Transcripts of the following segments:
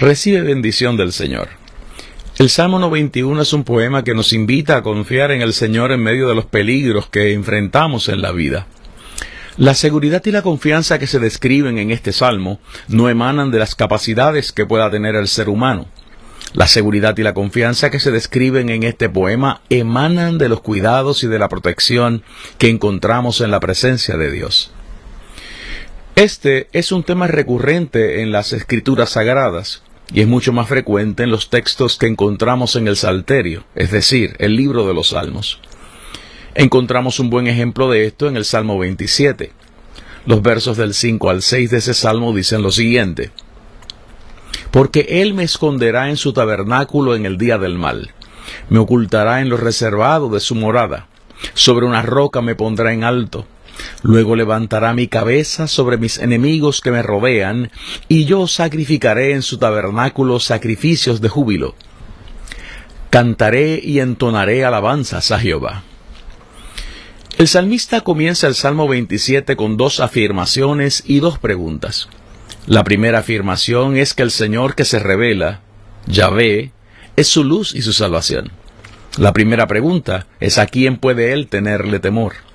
Recibe bendición del Señor. El Salmo 91 es un poema que nos invita a confiar en el Señor en medio de los peligros que enfrentamos en la vida. La seguridad y la confianza que se describen en este salmo no emanan de las capacidades que pueda tener el ser humano. La seguridad y la confianza que se describen en este poema emanan de los cuidados y de la protección que encontramos en la presencia de Dios. Este es un tema recurrente en las escrituras sagradas, y es mucho más frecuente en los textos que encontramos en el Salterio, es decir, el libro de los Salmos. Encontramos un buen ejemplo de esto en el Salmo 27. Los versos del 5 al 6 de ese salmo dicen lo siguiente. Porque Él me esconderá en su tabernáculo en el día del mal, me ocultará en lo reservado de su morada, sobre una roca me pondrá en alto, Luego levantará mi cabeza sobre mis enemigos que me rodean, y yo sacrificaré en su tabernáculo sacrificios de júbilo. Cantaré y entonaré alabanzas a Jehová. El salmista comienza el Salmo 27 con dos afirmaciones y dos preguntas. La primera afirmación es que el Señor que se revela, Yahvé, es su luz y su salvación. La primera pregunta es a quién puede él tenerle temor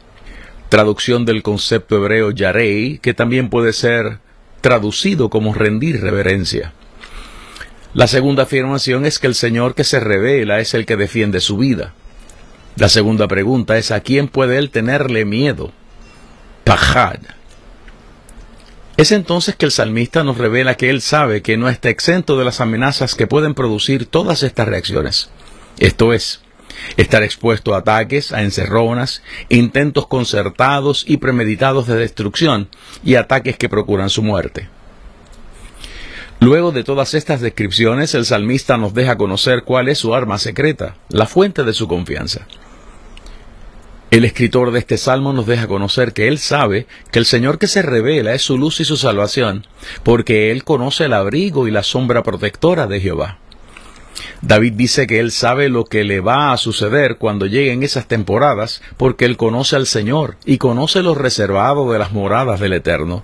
traducción del concepto hebreo yarei, que también puede ser traducido como rendir reverencia. La segunda afirmación es que el Señor que se revela es el que defiende su vida. La segunda pregunta es a quién puede él tenerle miedo. Pajad. Es entonces que el salmista nos revela que él sabe que no está exento de las amenazas que pueden producir todas estas reacciones. Esto es, estar expuesto a ataques, a encerronas, intentos concertados y premeditados de destrucción y ataques que procuran su muerte. Luego de todas estas descripciones, el salmista nos deja conocer cuál es su arma secreta, la fuente de su confianza. El escritor de este salmo nos deja conocer que él sabe que el Señor que se revela es su luz y su salvación, porque él conoce el abrigo y la sombra protectora de Jehová. David dice que él sabe lo que le va a suceder cuando lleguen esas temporadas, porque él conoce al Señor y conoce lo reservado de las moradas del Eterno.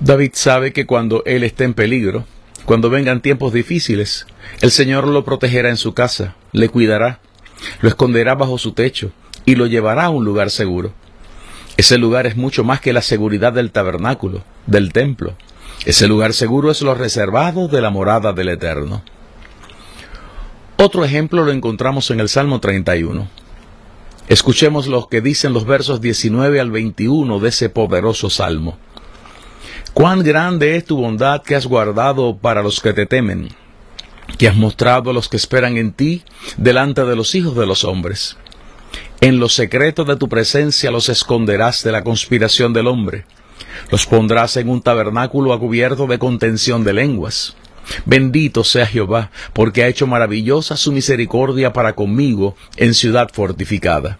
David sabe que cuando él esté en peligro, cuando vengan tiempos difíciles, el Señor lo protegerá en su casa, le cuidará, lo esconderá bajo su techo y lo llevará a un lugar seguro. Ese lugar es mucho más que la seguridad del tabernáculo, del templo. Ese lugar seguro es lo reservado de la morada del Eterno. Otro ejemplo lo encontramos en el Salmo 31. Escuchemos lo que dicen los versos 19 al 21 de ese poderoso salmo. Cuán grande es tu bondad que has guardado para los que te temen, que has mostrado a los que esperan en ti delante de los hijos de los hombres. En los secretos de tu presencia los esconderás de la conspiración del hombre. Los pondrás en un tabernáculo a cubierto de contención de lenguas. Bendito sea Jehová, porque ha hecho maravillosa su misericordia para conmigo en ciudad fortificada.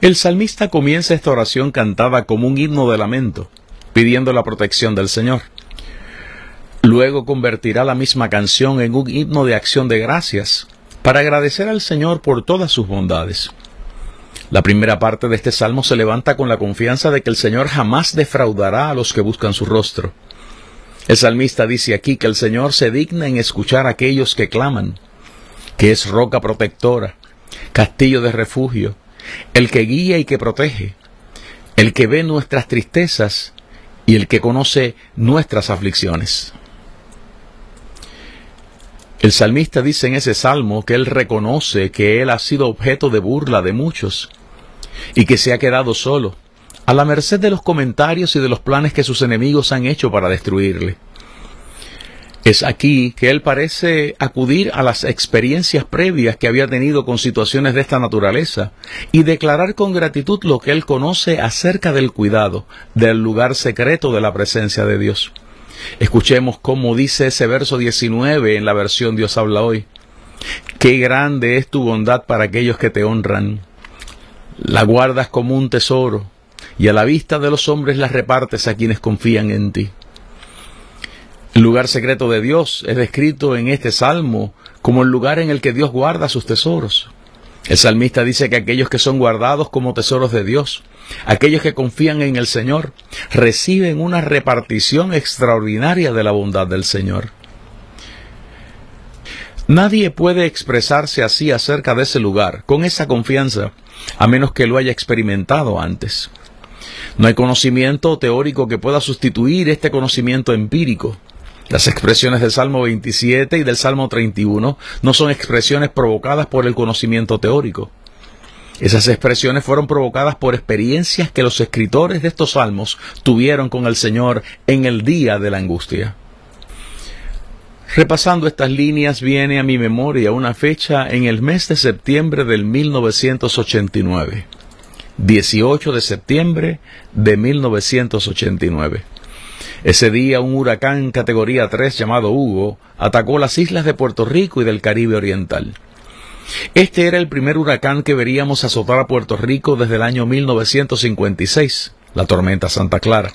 El salmista comienza esta oración cantada como un himno de lamento, pidiendo la protección del Señor. Luego convertirá la misma canción en un himno de acción de gracias, para agradecer al Señor por todas sus bondades. La primera parte de este salmo se levanta con la confianza de que el Señor jamás defraudará a los que buscan su rostro. El salmista dice aquí que el Señor se digna en escuchar a aquellos que claman, que es roca protectora, castillo de refugio, el que guía y que protege, el que ve nuestras tristezas y el que conoce nuestras aflicciones. El salmista dice en ese salmo que él reconoce que él ha sido objeto de burla de muchos y que se ha quedado solo, a la merced de los comentarios y de los planes que sus enemigos han hecho para destruirle. Es aquí que él parece acudir a las experiencias previas que había tenido con situaciones de esta naturaleza y declarar con gratitud lo que él conoce acerca del cuidado del lugar secreto de la presencia de Dios. Escuchemos cómo dice ese verso 19 en la versión Dios habla hoy. Qué grande es tu bondad para aquellos que te honran. La guardas como un tesoro y a la vista de los hombres la repartes a quienes confían en ti. El lugar secreto de Dios es descrito en este salmo como el lugar en el que Dios guarda sus tesoros. El salmista dice que aquellos que son guardados como tesoros de Dios, aquellos que confían en el Señor, reciben una repartición extraordinaria de la bondad del Señor. Nadie puede expresarse así acerca de ese lugar, con esa confianza, a menos que lo haya experimentado antes. No hay conocimiento teórico que pueda sustituir este conocimiento empírico. Las expresiones del Salmo 27 y del Salmo 31 no son expresiones provocadas por el conocimiento teórico. Esas expresiones fueron provocadas por experiencias que los escritores de estos salmos tuvieron con el Señor en el día de la angustia. Repasando estas líneas viene a mi memoria una fecha en el mes de septiembre del 1989. 18 de septiembre de 1989. Ese día un huracán categoría 3 llamado Hugo atacó las islas de Puerto Rico y del Caribe Oriental. Este era el primer huracán que veríamos azotar a Puerto Rico desde el año 1956, la tormenta Santa Clara.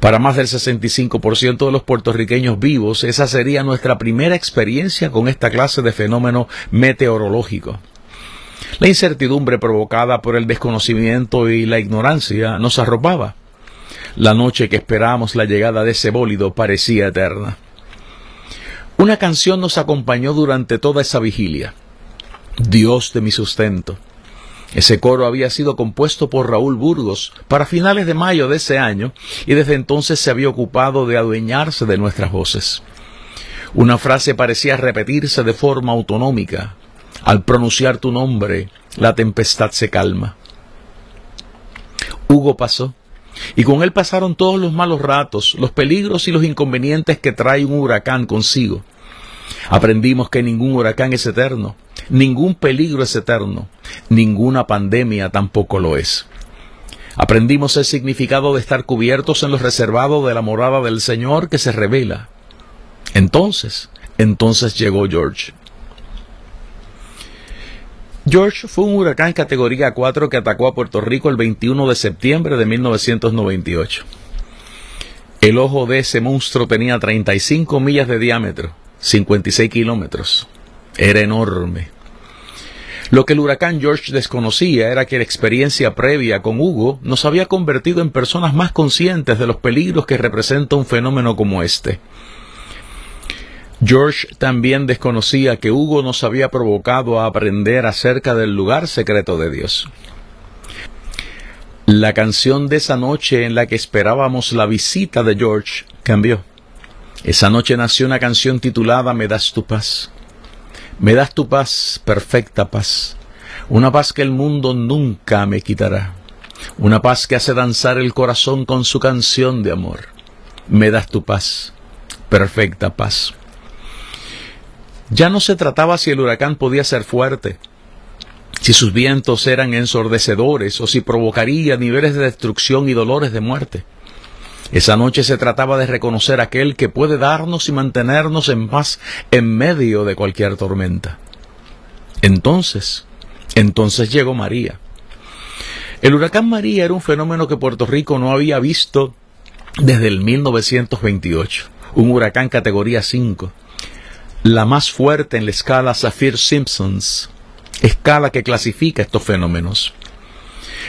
Para más del 65% de los puertorriqueños vivos, esa sería nuestra primera experiencia con esta clase de fenómeno meteorológico. La incertidumbre provocada por el desconocimiento y la ignorancia nos arropaba. La noche que esperábamos la llegada de ese bólido parecía eterna. Una canción nos acompañó durante toda esa vigilia. Dios de mi sustento. Ese coro había sido compuesto por Raúl Burgos para finales de mayo de ese año y desde entonces se había ocupado de adueñarse de nuestras voces. Una frase parecía repetirse de forma autonómica. Al pronunciar tu nombre, la tempestad se calma. Hugo pasó y con él pasaron todos los malos ratos, los peligros y los inconvenientes que trae un huracán consigo. Aprendimos que ningún huracán es eterno, ningún peligro es eterno, ninguna pandemia tampoco lo es. Aprendimos el significado de estar cubiertos en los reservados de la morada del Señor que se revela. Entonces, entonces llegó George. George fue un huracán categoría 4 que atacó a Puerto Rico el 21 de septiembre de 1998. El ojo de ese monstruo tenía 35 millas de diámetro, 56 kilómetros. Era enorme. Lo que el huracán George desconocía era que la experiencia previa con Hugo nos había convertido en personas más conscientes de los peligros que representa un fenómeno como este. George también desconocía que Hugo nos había provocado a aprender acerca del lugar secreto de Dios. La canción de esa noche en la que esperábamos la visita de George cambió. Esa noche nació una canción titulada Me das tu paz. Me das tu paz, perfecta paz, una paz que el mundo nunca me quitará, una paz que hace danzar el corazón con su canción de amor. Me das tu paz, perfecta paz. Ya no se trataba si el huracán podía ser fuerte, si sus vientos eran ensordecedores o si provocaría niveles de destrucción y dolores de muerte. Esa noche se trataba de reconocer aquel que puede darnos y mantenernos en paz en medio de cualquier tormenta. Entonces, entonces llegó María. El huracán María era un fenómeno que Puerto Rico no había visto desde el 1928, un huracán categoría 5 la más fuerte en la escala Saffir-Simpsons, escala que clasifica estos fenómenos.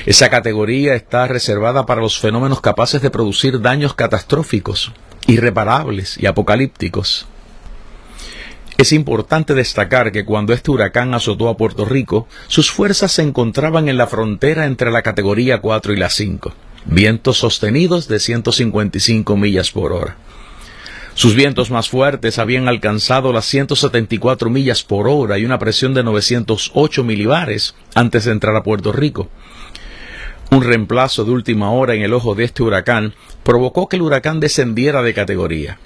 Esa categoría está reservada para los fenómenos capaces de producir daños catastróficos, irreparables y apocalípticos. Es importante destacar que cuando este huracán azotó a Puerto Rico, sus fuerzas se encontraban en la frontera entre la categoría 4 y la 5, vientos sostenidos de 155 millas por hora. Sus vientos más fuertes habían alcanzado las 174 millas por hora y una presión de 908 milibares antes de entrar a Puerto Rico. Un reemplazo de última hora en el ojo de este huracán provocó que el huracán descendiera de categoría.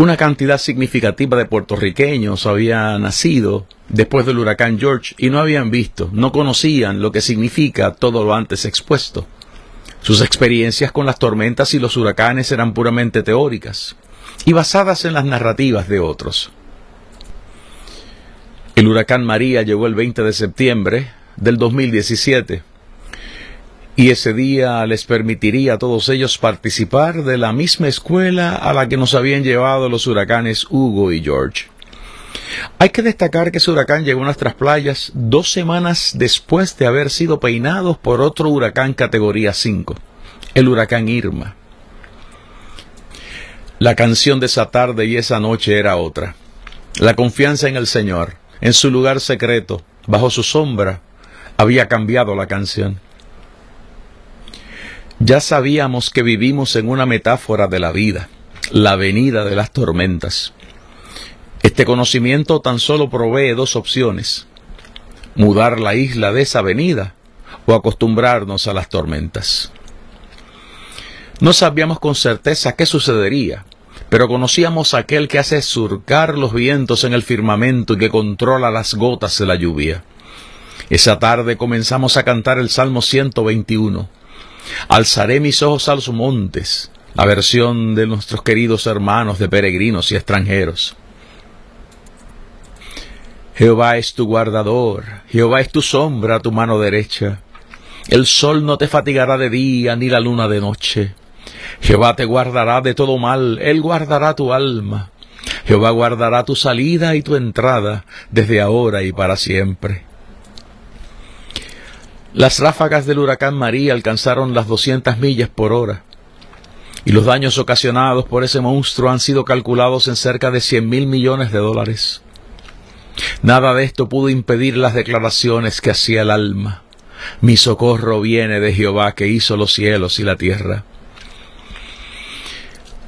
Una cantidad significativa de puertorriqueños había nacido después del huracán George y no habían visto, no conocían lo que significa todo lo antes expuesto. Sus experiencias con las tormentas y los huracanes eran puramente teóricas y basadas en las narrativas de otros. El huracán María llegó el 20 de septiembre del 2017 y ese día les permitiría a todos ellos participar de la misma escuela a la que nos habían llevado los huracanes Hugo y George. Hay que destacar que ese huracán llegó a nuestras playas dos semanas después de haber sido peinados por otro huracán categoría 5, el huracán Irma. La canción de esa tarde y esa noche era otra. La confianza en el Señor, en su lugar secreto, bajo su sombra, había cambiado la canción. Ya sabíamos que vivimos en una metáfora de la vida, la venida de las tormentas. Este conocimiento tan solo provee dos opciones, mudar la isla de esa venida o acostumbrarnos a las tormentas. No sabíamos con certeza qué sucedería, pero conocíamos aquel que hace surcar los vientos en el firmamento y que controla las gotas de la lluvia. Esa tarde comenzamos a cantar el Salmo 121. Alzaré mis ojos a los montes, la versión de nuestros queridos hermanos de peregrinos y extranjeros. Jehová es tu guardador, Jehová es tu sombra a tu mano derecha. El sol no te fatigará de día, ni la luna de noche. Jehová te guardará de todo mal, Él guardará tu alma. Jehová guardará tu salida y tu entrada desde ahora y para siempre. Las ráfagas del huracán María alcanzaron las 200 millas por hora y los daños ocasionados por ese monstruo han sido calculados en cerca de 100 mil millones de dólares. Nada de esto pudo impedir las declaraciones que hacía el alma. Mi socorro viene de Jehová que hizo los cielos y la tierra.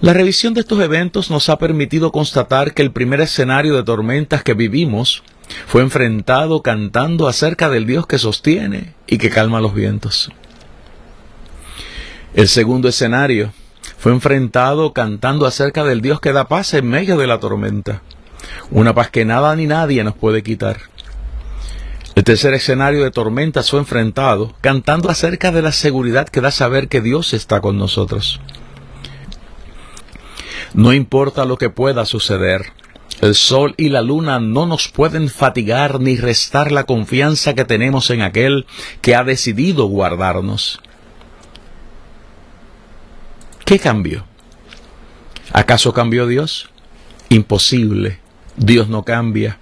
La revisión de estos eventos nos ha permitido constatar que el primer escenario de tormentas que vivimos fue enfrentado cantando acerca del Dios que sostiene y que calma los vientos. El segundo escenario fue enfrentado cantando acerca del Dios que da paz en medio de la tormenta una paz que nada ni nadie nos puede quitar. El tercer escenario de tormentas fue enfrentado cantando acerca de la seguridad que da saber que Dios está con nosotros. No importa lo que pueda suceder, el sol y la luna no nos pueden fatigar ni restar la confianza que tenemos en aquel que ha decidido guardarnos. ¿Qué cambió? ¿Acaso cambió Dios? Imposible. Dios no cambia.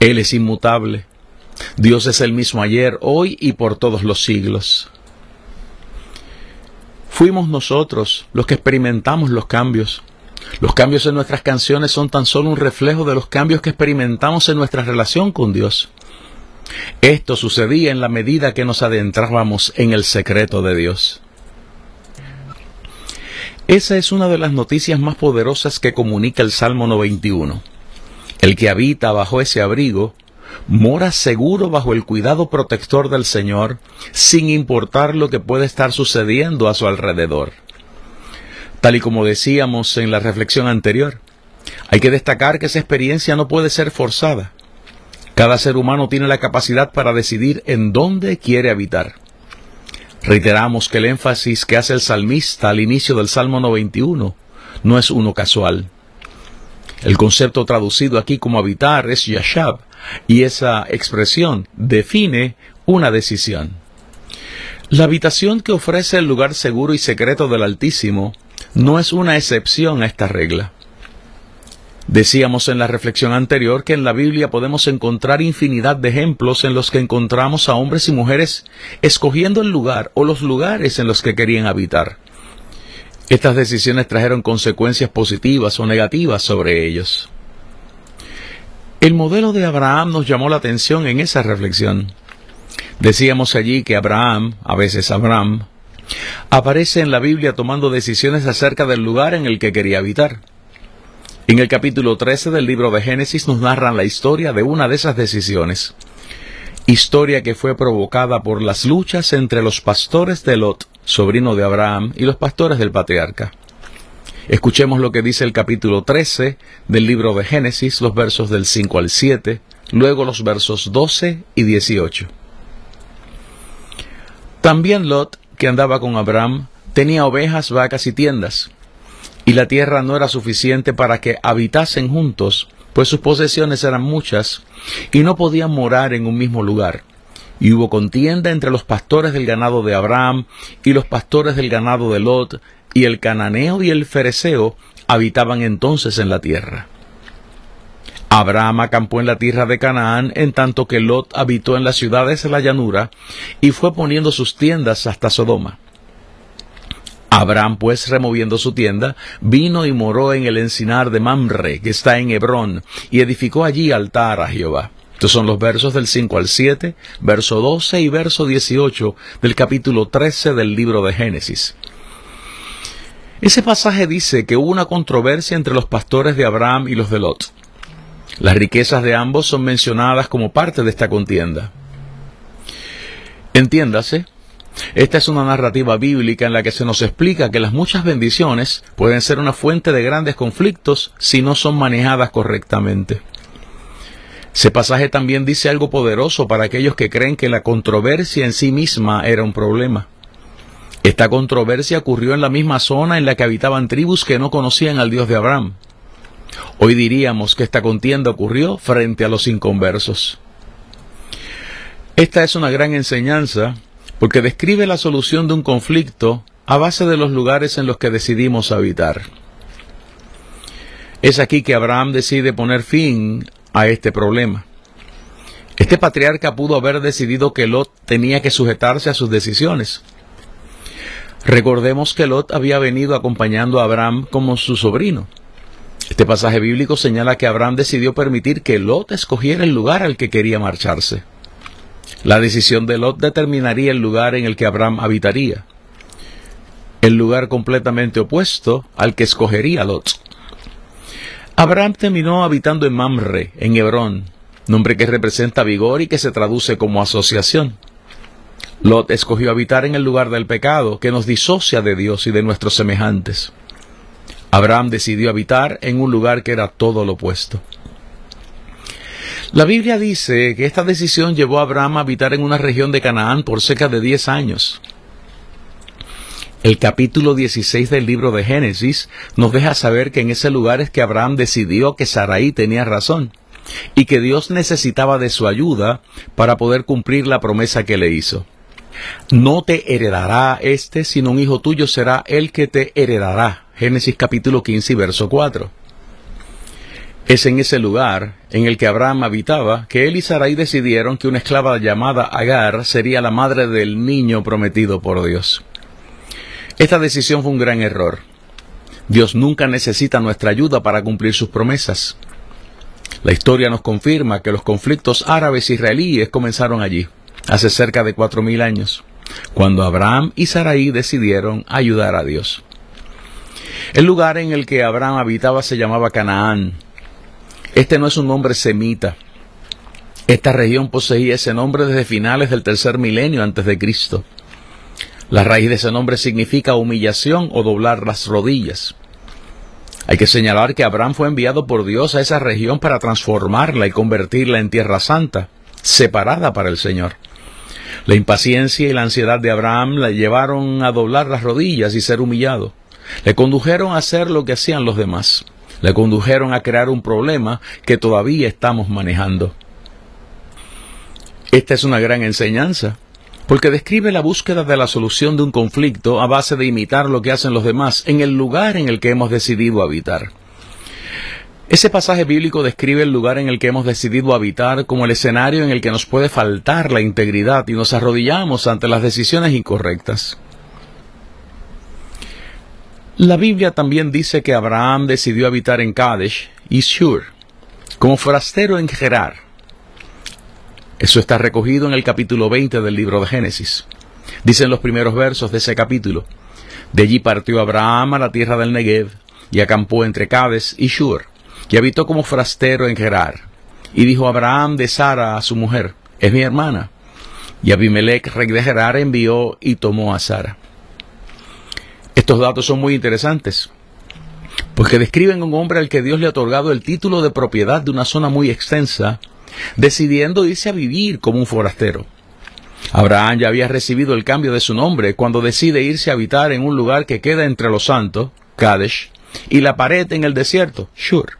Él es inmutable. Dios es el mismo ayer, hoy y por todos los siglos. Fuimos nosotros los que experimentamos los cambios. Los cambios en nuestras canciones son tan solo un reflejo de los cambios que experimentamos en nuestra relación con Dios. Esto sucedía en la medida que nos adentrábamos en el secreto de Dios. Esa es una de las noticias más poderosas que comunica el Salmo 91. El que habita bajo ese abrigo mora seguro bajo el cuidado protector del Señor, sin importar lo que pueda estar sucediendo a su alrededor. Tal y como decíamos en la reflexión anterior, hay que destacar que esa experiencia no puede ser forzada. Cada ser humano tiene la capacidad para decidir en dónde quiere habitar. Reiteramos que el énfasis que hace el salmista al inicio del Salmo 91 no es uno casual. El concepto traducido aquí como habitar es yashab, y esa expresión define una decisión. La habitación que ofrece el lugar seguro y secreto del Altísimo no es una excepción a esta regla. Decíamos en la reflexión anterior que en la Biblia podemos encontrar infinidad de ejemplos en los que encontramos a hombres y mujeres escogiendo el lugar o los lugares en los que querían habitar. Estas decisiones trajeron consecuencias positivas o negativas sobre ellos. El modelo de Abraham nos llamó la atención en esa reflexión. Decíamos allí que Abraham, a veces Abraham, aparece en la Biblia tomando decisiones acerca del lugar en el que quería habitar. En el capítulo 13 del libro de Génesis nos narran la historia de una de esas decisiones, historia que fue provocada por las luchas entre los pastores de Lot sobrino de Abraham, y los pastores del patriarca. Escuchemos lo que dice el capítulo 13 del libro de Génesis, los versos del 5 al 7, luego los versos 12 y 18. También Lot, que andaba con Abraham, tenía ovejas, vacas y tiendas, y la tierra no era suficiente para que habitasen juntos, pues sus posesiones eran muchas, y no podían morar en un mismo lugar. Y hubo contienda entre los pastores del ganado de Abraham y los pastores del ganado de Lot, y el cananeo y el fereceo habitaban entonces en la tierra. Abraham acampó en la tierra de Canaán, en tanto que Lot habitó en las ciudades de la llanura, y fue poniendo sus tiendas hasta Sodoma. Abraham, pues, removiendo su tienda, vino y moró en el encinar de Mamre, que está en Hebrón, y edificó allí altar a Jehová. Estos son los versos del 5 al 7, verso 12 y verso 18 del capítulo 13 del libro de Génesis. Ese pasaje dice que hubo una controversia entre los pastores de Abraham y los de Lot. Las riquezas de ambos son mencionadas como parte de esta contienda. Entiéndase, esta es una narrativa bíblica en la que se nos explica que las muchas bendiciones pueden ser una fuente de grandes conflictos si no son manejadas correctamente. Ese pasaje también dice algo poderoso para aquellos que creen que la controversia en sí misma era un problema. Esta controversia ocurrió en la misma zona en la que habitaban tribus que no conocían al Dios de Abraham. Hoy diríamos que esta contienda ocurrió frente a los inconversos. Esta es una gran enseñanza porque describe la solución de un conflicto a base de los lugares en los que decidimos habitar. Es aquí que Abraham decide poner fin a este problema. Este patriarca pudo haber decidido que Lot tenía que sujetarse a sus decisiones. Recordemos que Lot había venido acompañando a Abraham como su sobrino. Este pasaje bíblico señala que Abraham decidió permitir que Lot escogiera el lugar al que quería marcharse. La decisión de Lot determinaría el lugar en el que Abraham habitaría, el lugar completamente opuesto al que escogería Lot. Abraham terminó habitando en Mamre, en Hebrón, nombre que representa vigor y que se traduce como asociación. Lot escogió habitar en el lugar del pecado, que nos disocia de Dios y de nuestros semejantes. Abraham decidió habitar en un lugar que era todo lo opuesto. La Biblia dice que esta decisión llevó a Abraham a habitar en una región de Canaán por cerca de 10 años. El capítulo 16 del libro de Génesis nos deja saber que en ese lugar es que Abraham decidió que Sarai tenía razón y que Dios necesitaba de su ayuda para poder cumplir la promesa que le hizo. No te heredará este, sino un hijo tuyo será el que te heredará. Génesis capítulo 15 verso 4. Es en ese lugar en el que Abraham habitaba que él y Sarai decidieron que una esclava llamada Agar sería la madre del niño prometido por Dios. Esta decisión fue un gran error. Dios nunca necesita nuestra ayuda para cumplir sus promesas. La historia nos confirma que los conflictos árabes israelíes comenzaron allí, hace cerca de cuatro mil años, cuando Abraham y Sarai decidieron ayudar a Dios. El lugar en el que Abraham habitaba se llamaba Canaán, este no es un nombre semita. Esta región poseía ese nombre desde finales del tercer milenio antes de Cristo. La raíz de ese nombre significa humillación o doblar las rodillas. Hay que señalar que Abraham fue enviado por Dios a esa región para transformarla y convertirla en tierra santa, separada para el Señor. La impaciencia y la ansiedad de Abraham la llevaron a doblar las rodillas y ser humillado. Le condujeron a hacer lo que hacían los demás le condujeron a crear un problema que todavía estamos manejando. Esta es una gran enseñanza, porque describe la búsqueda de la solución de un conflicto a base de imitar lo que hacen los demás en el lugar en el que hemos decidido habitar. Ese pasaje bíblico describe el lugar en el que hemos decidido habitar como el escenario en el que nos puede faltar la integridad y nos arrodillamos ante las decisiones incorrectas. La Biblia también dice que Abraham decidió habitar en Kadesh y Shur, como forastero en Gerar. Eso está recogido en el capítulo 20 del libro de Génesis. Dicen los primeros versos de ese capítulo. De allí partió Abraham a la tierra del Negev y acampó entre Cades y Shur, y habitó como forastero en Gerar. Y dijo Abraham de Sara a su mujer, es mi hermana. Y Abimelech, rey de Gerar, envió y tomó a Sara. Estos datos son muy interesantes. pues que describen a un hombre al que Dios le ha otorgado el título de propiedad de una zona muy extensa, decidiendo irse a vivir como un forastero. Abraham ya había recibido el cambio de su nombre cuando decide irse a habitar en un lugar que queda entre los santos, Kadesh, y la pared en el desierto, Shur.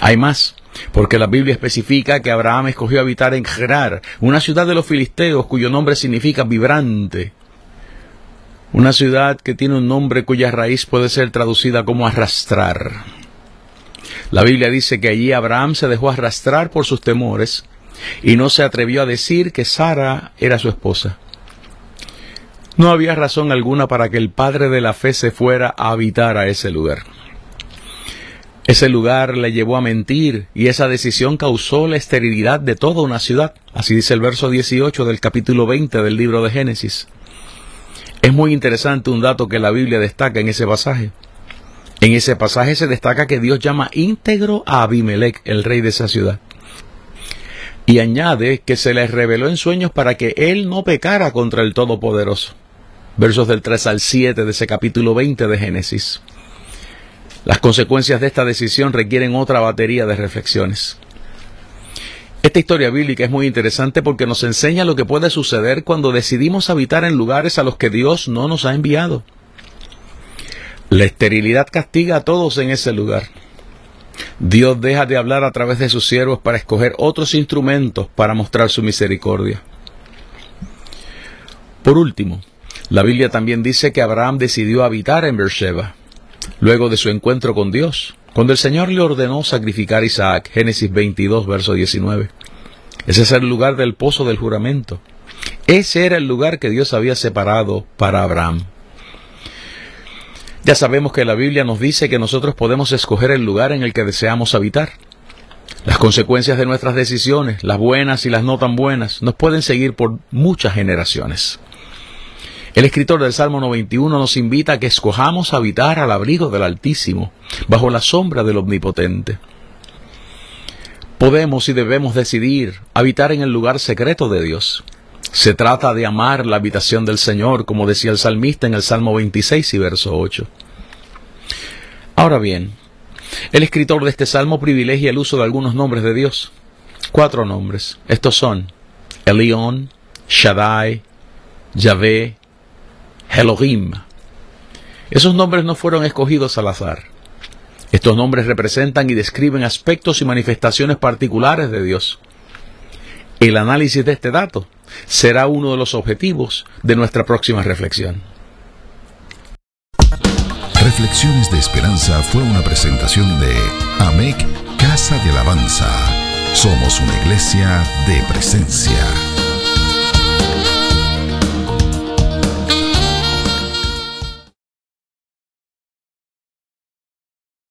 Hay más, porque la Biblia especifica que Abraham escogió habitar en Gerar, una ciudad de los filisteos cuyo nombre significa vibrante. Una ciudad que tiene un nombre cuya raíz puede ser traducida como arrastrar. La Biblia dice que allí Abraham se dejó arrastrar por sus temores y no se atrevió a decir que Sara era su esposa. No había razón alguna para que el padre de la fe se fuera a habitar a ese lugar. Ese lugar le llevó a mentir y esa decisión causó la esterilidad de toda una ciudad. Así dice el verso 18 del capítulo 20 del libro de Génesis. Es muy interesante un dato que la Biblia destaca en ese pasaje. En ese pasaje se destaca que Dios llama íntegro a Abimelech, el rey de esa ciudad. Y añade que se le reveló en sueños para que él no pecara contra el Todopoderoso. Versos del 3 al 7 de ese capítulo 20 de Génesis. Las consecuencias de esta decisión requieren otra batería de reflexiones. Esta historia bíblica es muy interesante porque nos enseña lo que puede suceder cuando decidimos habitar en lugares a los que Dios no nos ha enviado. La esterilidad castiga a todos en ese lugar. Dios deja de hablar a través de sus siervos para escoger otros instrumentos para mostrar su misericordia. Por último, la Biblia también dice que Abraham decidió habitar en Beersheba luego de su encuentro con Dios, cuando el Señor le ordenó sacrificar a Isaac, Génesis 22, verso 19. Ese es el lugar del pozo del juramento. Ese era el lugar que Dios había separado para Abraham. Ya sabemos que la Biblia nos dice que nosotros podemos escoger el lugar en el que deseamos habitar. Las consecuencias de nuestras decisiones, las buenas y las no tan buenas, nos pueden seguir por muchas generaciones. El escritor del Salmo 91 nos invita a que escojamos habitar al abrigo del Altísimo, bajo la sombra del Omnipotente. Podemos y debemos decidir habitar en el lugar secreto de Dios. Se trata de amar la habitación del Señor, como decía el salmista en el Salmo 26 y verso 8. Ahora bien, el escritor de este salmo privilegia el uso de algunos nombres de Dios. Cuatro nombres. Estos son Elión, Shaddai, Yahvé, Elohim. Esos nombres no fueron escogidos al azar. Estos nombres representan y describen aspectos y manifestaciones particulares de Dios. El análisis de este dato será uno de los objetivos de nuestra próxima reflexión. Reflexiones de Esperanza fue una presentación de AMEC Casa de Alabanza. Somos una iglesia de presencia.